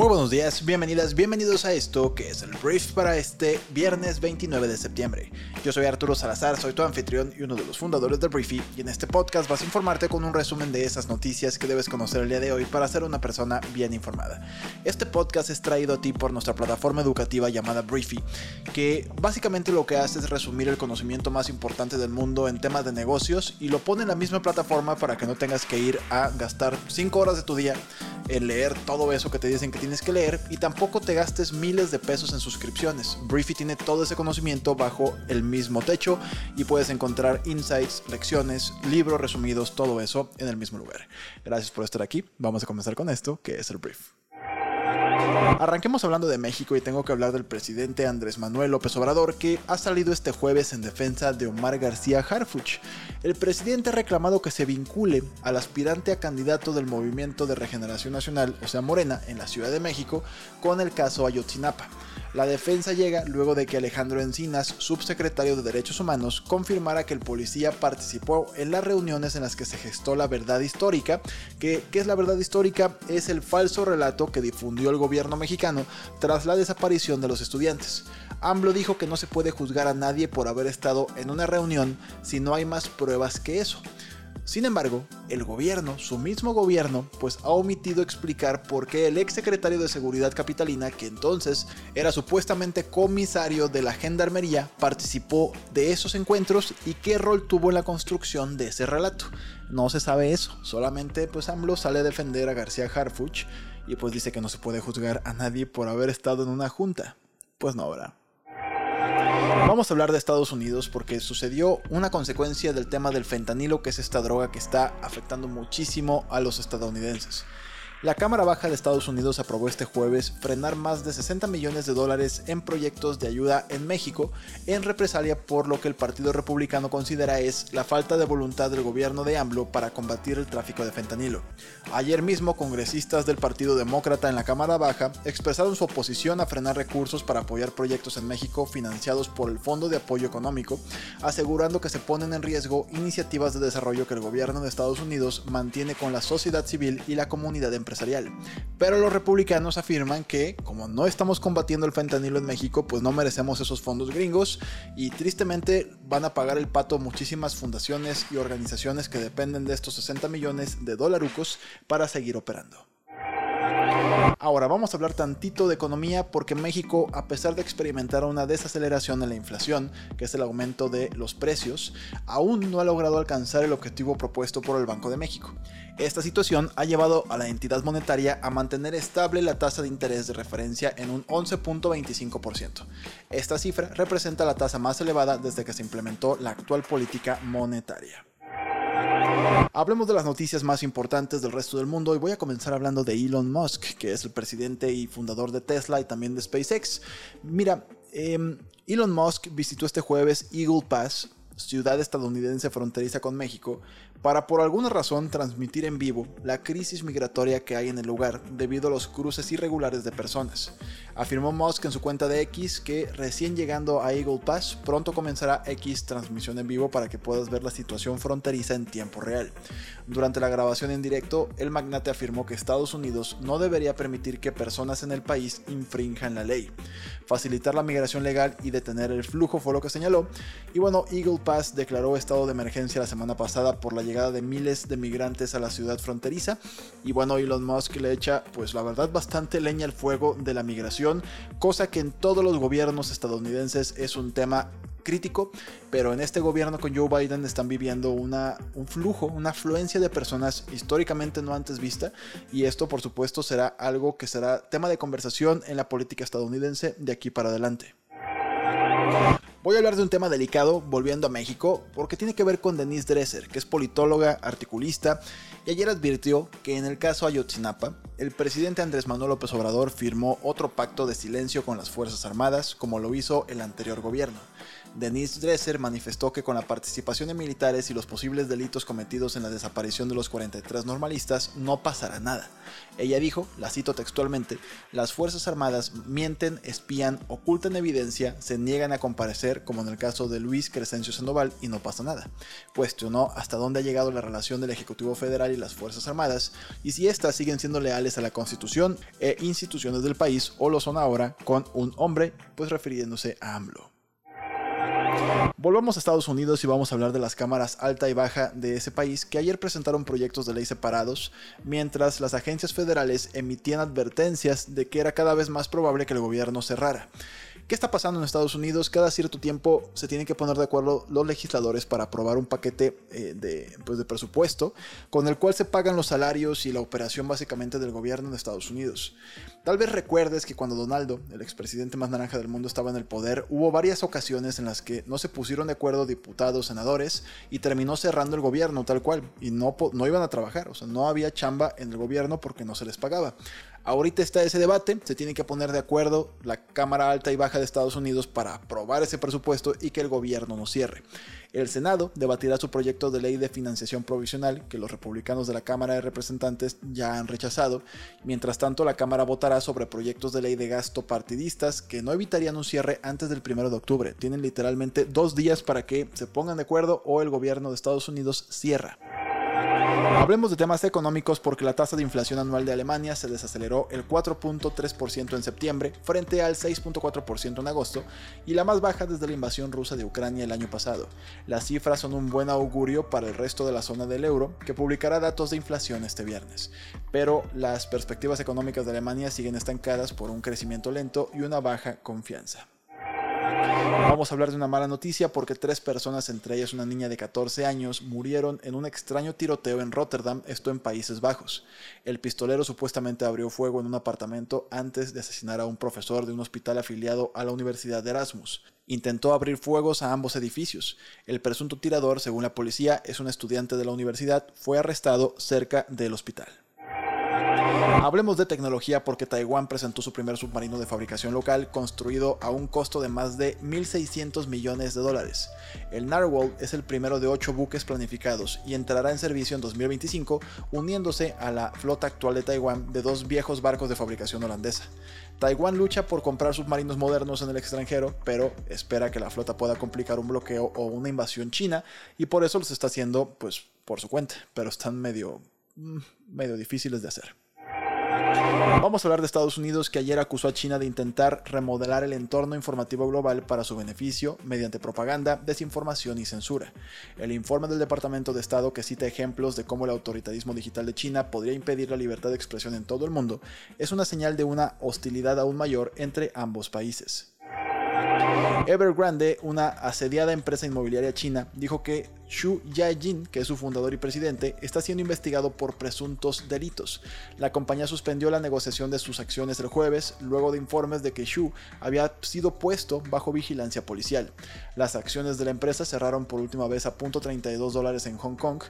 Muy buenos días, bienvenidas, bienvenidos a esto que es el brief para este viernes 29 de septiembre. Yo soy Arturo Salazar, soy tu anfitrión y uno de los fundadores del Briefy y en este podcast vas a informarte con un resumen de esas noticias que debes conocer el día de hoy para ser una persona bien informada. Este podcast es traído a ti por nuestra plataforma educativa llamada Briefy, que básicamente lo que hace es resumir el conocimiento más importante del mundo en temas de negocios y lo pone en la misma plataforma para que no tengas que ir a gastar 5 horas de tu día en leer todo eso que te dicen que tienes que leer y tampoco te gastes miles de pesos en suscripciones. Briefy tiene todo ese conocimiento bajo el mismo techo y puedes encontrar insights, lecciones, libros resumidos, todo eso en el mismo lugar. Gracias por estar aquí. Vamos a comenzar con esto, que es el brief. Arranquemos hablando de México y tengo que hablar del presidente Andrés Manuel López Obrador que ha salido este jueves en defensa de Omar García Harfuch. El presidente ha reclamado que se vincule al aspirante a candidato del Movimiento de Regeneración Nacional, o sea Morena, en la Ciudad de México, con el caso Ayotzinapa. La defensa llega luego de que Alejandro Encinas, subsecretario de Derechos Humanos, confirmara que el policía participó en las reuniones en las que se gestó la verdad histórica, que ¿qué es la verdad histórica? Es el falso relato que difundió el gobierno mexicano tras la desaparición de los estudiantes. AMLO dijo que no se puede juzgar a nadie por haber estado en una reunión si no hay más pruebas que eso. Sin embargo, el gobierno, su mismo gobierno, pues ha omitido explicar por qué el ex secretario de Seguridad Capitalina, que entonces era supuestamente comisario de la Gendarmería, participó de esos encuentros y qué rol tuvo en la construcción de ese relato. No se sabe eso, solamente pues AMLO sale a defender a García Harfuch y pues dice que no se puede juzgar a nadie por haber estado en una junta. Pues no, habrá. Vamos a hablar de Estados Unidos porque sucedió una consecuencia del tema del fentanilo, que es esta droga que está afectando muchísimo a los estadounidenses. La Cámara Baja de Estados Unidos aprobó este jueves frenar más de 60 millones de dólares en proyectos de ayuda en México en represalia por lo que el Partido Republicano considera es la falta de voluntad del gobierno de AMLO para combatir el tráfico de fentanilo. Ayer mismo, congresistas del Partido Demócrata en la Cámara Baja expresaron su oposición a frenar recursos para apoyar proyectos en México financiados por el Fondo de Apoyo Económico, asegurando que se ponen en riesgo iniciativas de desarrollo que el gobierno de Estados Unidos mantiene con la sociedad civil y la comunidad empresarial pero los republicanos afirman que, como no estamos combatiendo el fentanilo en México, pues no merecemos esos fondos gringos y tristemente van a pagar el pato muchísimas fundaciones y organizaciones que dependen de estos 60 millones de dolarucos para seguir operando. Ahora vamos a hablar tantito de economía porque México, a pesar de experimentar una desaceleración en la inflación, que es el aumento de los precios, aún no ha logrado alcanzar el objetivo propuesto por el Banco de México. Esta situación ha llevado a la entidad monetaria a mantener estable la tasa de interés de referencia en un 11.25%. Esta cifra representa la tasa más elevada desde que se implementó la actual política monetaria. Hablemos de las noticias más importantes del resto del mundo y voy a comenzar hablando de Elon Musk, que es el presidente y fundador de Tesla y también de SpaceX. Mira, em, Elon Musk visitó este jueves Eagle Pass, ciudad estadounidense fronteriza con México, para por alguna razón transmitir en vivo la crisis migratoria que hay en el lugar debido a los cruces irregulares de personas. Afirmó Musk en su cuenta de X que recién llegando a Eagle Pass pronto comenzará X transmisión en vivo para que puedas ver la situación fronteriza en tiempo real. Durante la grabación en directo, el magnate afirmó que Estados Unidos no debería permitir que personas en el país infrinjan la ley. Facilitar la migración legal y detener el flujo fue lo que señaló. Y bueno, Eagle Pass declaró estado de emergencia la semana pasada por la llegada de miles de migrantes a la ciudad fronteriza. Y bueno, Elon Musk le echa, pues la verdad, bastante leña al fuego de la migración, cosa que en todos los gobiernos estadounidenses es un tema crítico, pero en este gobierno con Joe Biden están viviendo una, un flujo, una afluencia de personas históricamente no antes vista, y esto por supuesto será algo que será tema de conversación en la política estadounidense de aquí para adelante. Voy a hablar de un tema delicado, volviendo a México, porque tiene que ver con Denise Dresser, que es politóloga, articulista, y ayer advirtió que en el caso Ayotzinapa, el presidente Andrés Manuel López Obrador firmó otro pacto de silencio con las Fuerzas Armadas, como lo hizo el anterior gobierno. Denise Dresser manifestó que con la participación de militares y los posibles delitos cometidos en la desaparición de los 43 normalistas no pasará nada. Ella dijo, la cito textualmente, las Fuerzas Armadas mienten, espían, ocultan evidencia, se niegan a comparecer, como en el caso de Luis Crescencio Sandoval, y no pasa nada. Cuestionó hasta dónde ha llegado la relación del Ejecutivo Federal y las Fuerzas Armadas, y si éstas siguen siendo leales a la Constitución e instituciones del país, o lo son ahora con un hombre, pues refiriéndose a AMLO. Volvamos a Estados Unidos y vamos a hablar de las cámaras alta y baja de ese país que ayer presentaron proyectos de ley separados, mientras las agencias federales emitían advertencias de que era cada vez más probable que el gobierno cerrara. ¿Qué está pasando en Estados Unidos? Cada cierto tiempo se tienen que poner de acuerdo los legisladores para aprobar un paquete eh, de, pues de presupuesto con el cual se pagan los salarios y la operación básicamente del gobierno en Estados Unidos. Tal vez recuerdes que cuando Donaldo, el expresidente más naranja del mundo, estaba en el poder, hubo varias ocasiones en las que no se pusieron de acuerdo diputados, senadores y terminó cerrando el gobierno tal cual y no, no iban a trabajar, o sea, no había chamba en el gobierno porque no se les pagaba. Ahorita está ese debate, se tiene que poner de acuerdo la Cámara Alta y Baja de Estados Unidos para aprobar ese presupuesto y que el gobierno no cierre. El Senado debatirá su proyecto de ley de financiación provisional que los republicanos de la Cámara de Representantes ya han rechazado. Mientras tanto, la Cámara votará sobre proyectos de ley de gasto partidistas que no evitarían un cierre antes del 1 de octubre. Tienen literalmente dos días para que se pongan de acuerdo o el gobierno de Estados Unidos cierra. Hablemos de temas económicos porque la tasa de inflación anual de Alemania se desaceleró el 4.3% en septiembre frente al 6.4% en agosto y la más baja desde la invasión rusa de Ucrania el año pasado. Las cifras son un buen augurio para el resto de la zona del euro que publicará datos de inflación este viernes. Pero las perspectivas económicas de Alemania siguen estancadas por un crecimiento lento y una baja confianza. Vamos a hablar de una mala noticia porque tres personas, entre ellas una niña de 14 años, murieron en un extraño tiroteo en Rotterdam, esto en Países Bajos. El pistolero supuestamente abrió fuego en un apartamento antes de asesinar a un profesor de un hospital afiliado a la Universidad de Erasmus. Intentó abrir fuegos a ambos edificios. El presunto tirador, según la policía, es un estudiante de la universidad, fue arrestado cerca del hospital. Hablemos de tecnología porque Taiwán presentó su primer submarino de fabricación local construido a un costo de más de 1.600 millones de dólares. El Narwhal es el primero de ocho buques planificados y entrará en servicio en 2025 uniéndose a la flota actual de Taiwán de dos viejos barcos de fabricación holandesa. Taiwán lucha por comprar submarinos modernos en el extranjero, pero espera que la flota pueda complicar un bloqueo o una invasión china y por eso los está haciendo pues por su cuenta, pero están medio mm, medio difíciles de hacer. Vamos a hablar de Estados Unidos que ayer acusó a China de intentar remodelar el entorno informativo global para su beneficio mediante propaganda, desinformación y censura. El informe del Departamento de Estado que cita ejemplos de cómo el autoritarismo digital de China podría impedir la libertad de expresión en todo el mundo es una señal de una hostilidad aún mayor entre ambos países. Evergrande, una asediada empresa inmobiliaria china, dijo que Xu Yajin, que es su fundador y presidente, está siendo investigado por presuntos delitos. La compañía suspendió la negociación de sus acciones el jueves, luego de informes de que Xu había sido puesto bajo vigilancia policial. Las acciones de la empresa cerraron por última vez a .32 dólares en Hong Kong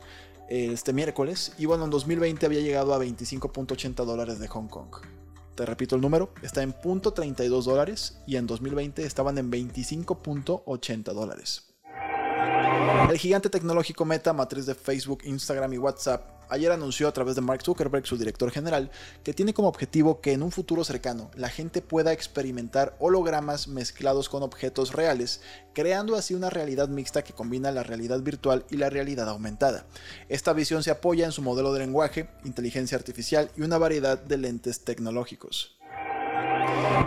este miércoles y bueno, en 2020 había llegado a 25.80 dólares de Hong Kong te repito el número, está en .32 dólares y en 2020 estaban en 25.80 dólares. El gigante tecnológico Meta, matriz de Facebook, Instagram y WhatsApp, ayer anunció a través de Mark Zuckerberg, su director general, que tiene como objetivo que en un futuro cercano la gente pueda experimentar hologramas mezclados con objetos reales, creando así una realidad mixta que combina la realidad virtual y la realidad aumentada. Esta visión se apoya en su modelo de lenguaje, inteligencia artificial y una variedad de lentes tecnológicos.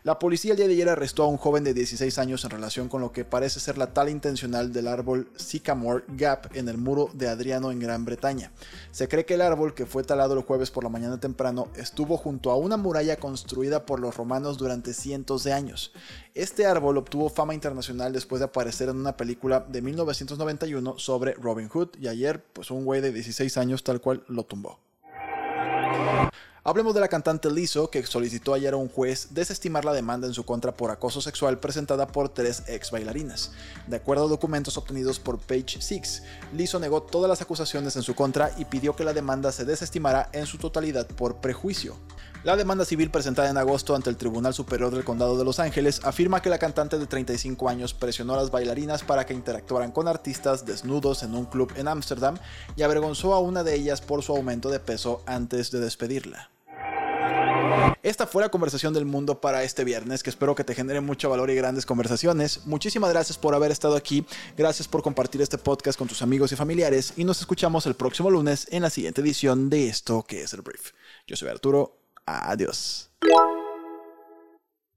La policía el día de ayer arrestó a un joven de 16 años en relación con lo que parece ser la tala intencional del árbol Sycamore Gap en el muro de Adriano en Gran Bretaña. Se cree que el árbol, que fue talado el jueves por la mañana temprano, estuvo junto a una muralla construida por los romanos durante cientos de años. Este árbol obtuvo fama internacional después de aparecer en una película de 1991 sobre Robin Hood y ayer, pues un güey de 16 años tal cual lo tumbó. Hablemos de la cantante Lizzo, que solicitó ayer a un juez desestimar la demanda en su contra por acoso sexual presentada por tres ex bailarinas. De acuerdo a documentos obtenidos por Page Six, Lizzo negó todas las acusaciones en su contra y pidió que la demanda se desestimara en su totalidad por prejuicio. La demanda civil presentada en agosto ante el Tribunal Superior del Condado de Los Ángeles afirma que la cantante de 35 años presionó a las bailarinas para que interactuaran con artistas desnudos en un club en Ámsterdam y avergonzó a una de ellas por su aumento de peso antes de despedirla. Esta fue la conversación del mundo para este viernes, que espero que te genere mucho valor y grandes conversaciones. Muchísimas gracias por haber estado aquí, gracias por compartir este podcast con tus amigos y familiares y nos escuchamos el próximo lunes en la siguiente edición de esto que es el brief. Yo soy Arturo, adiós.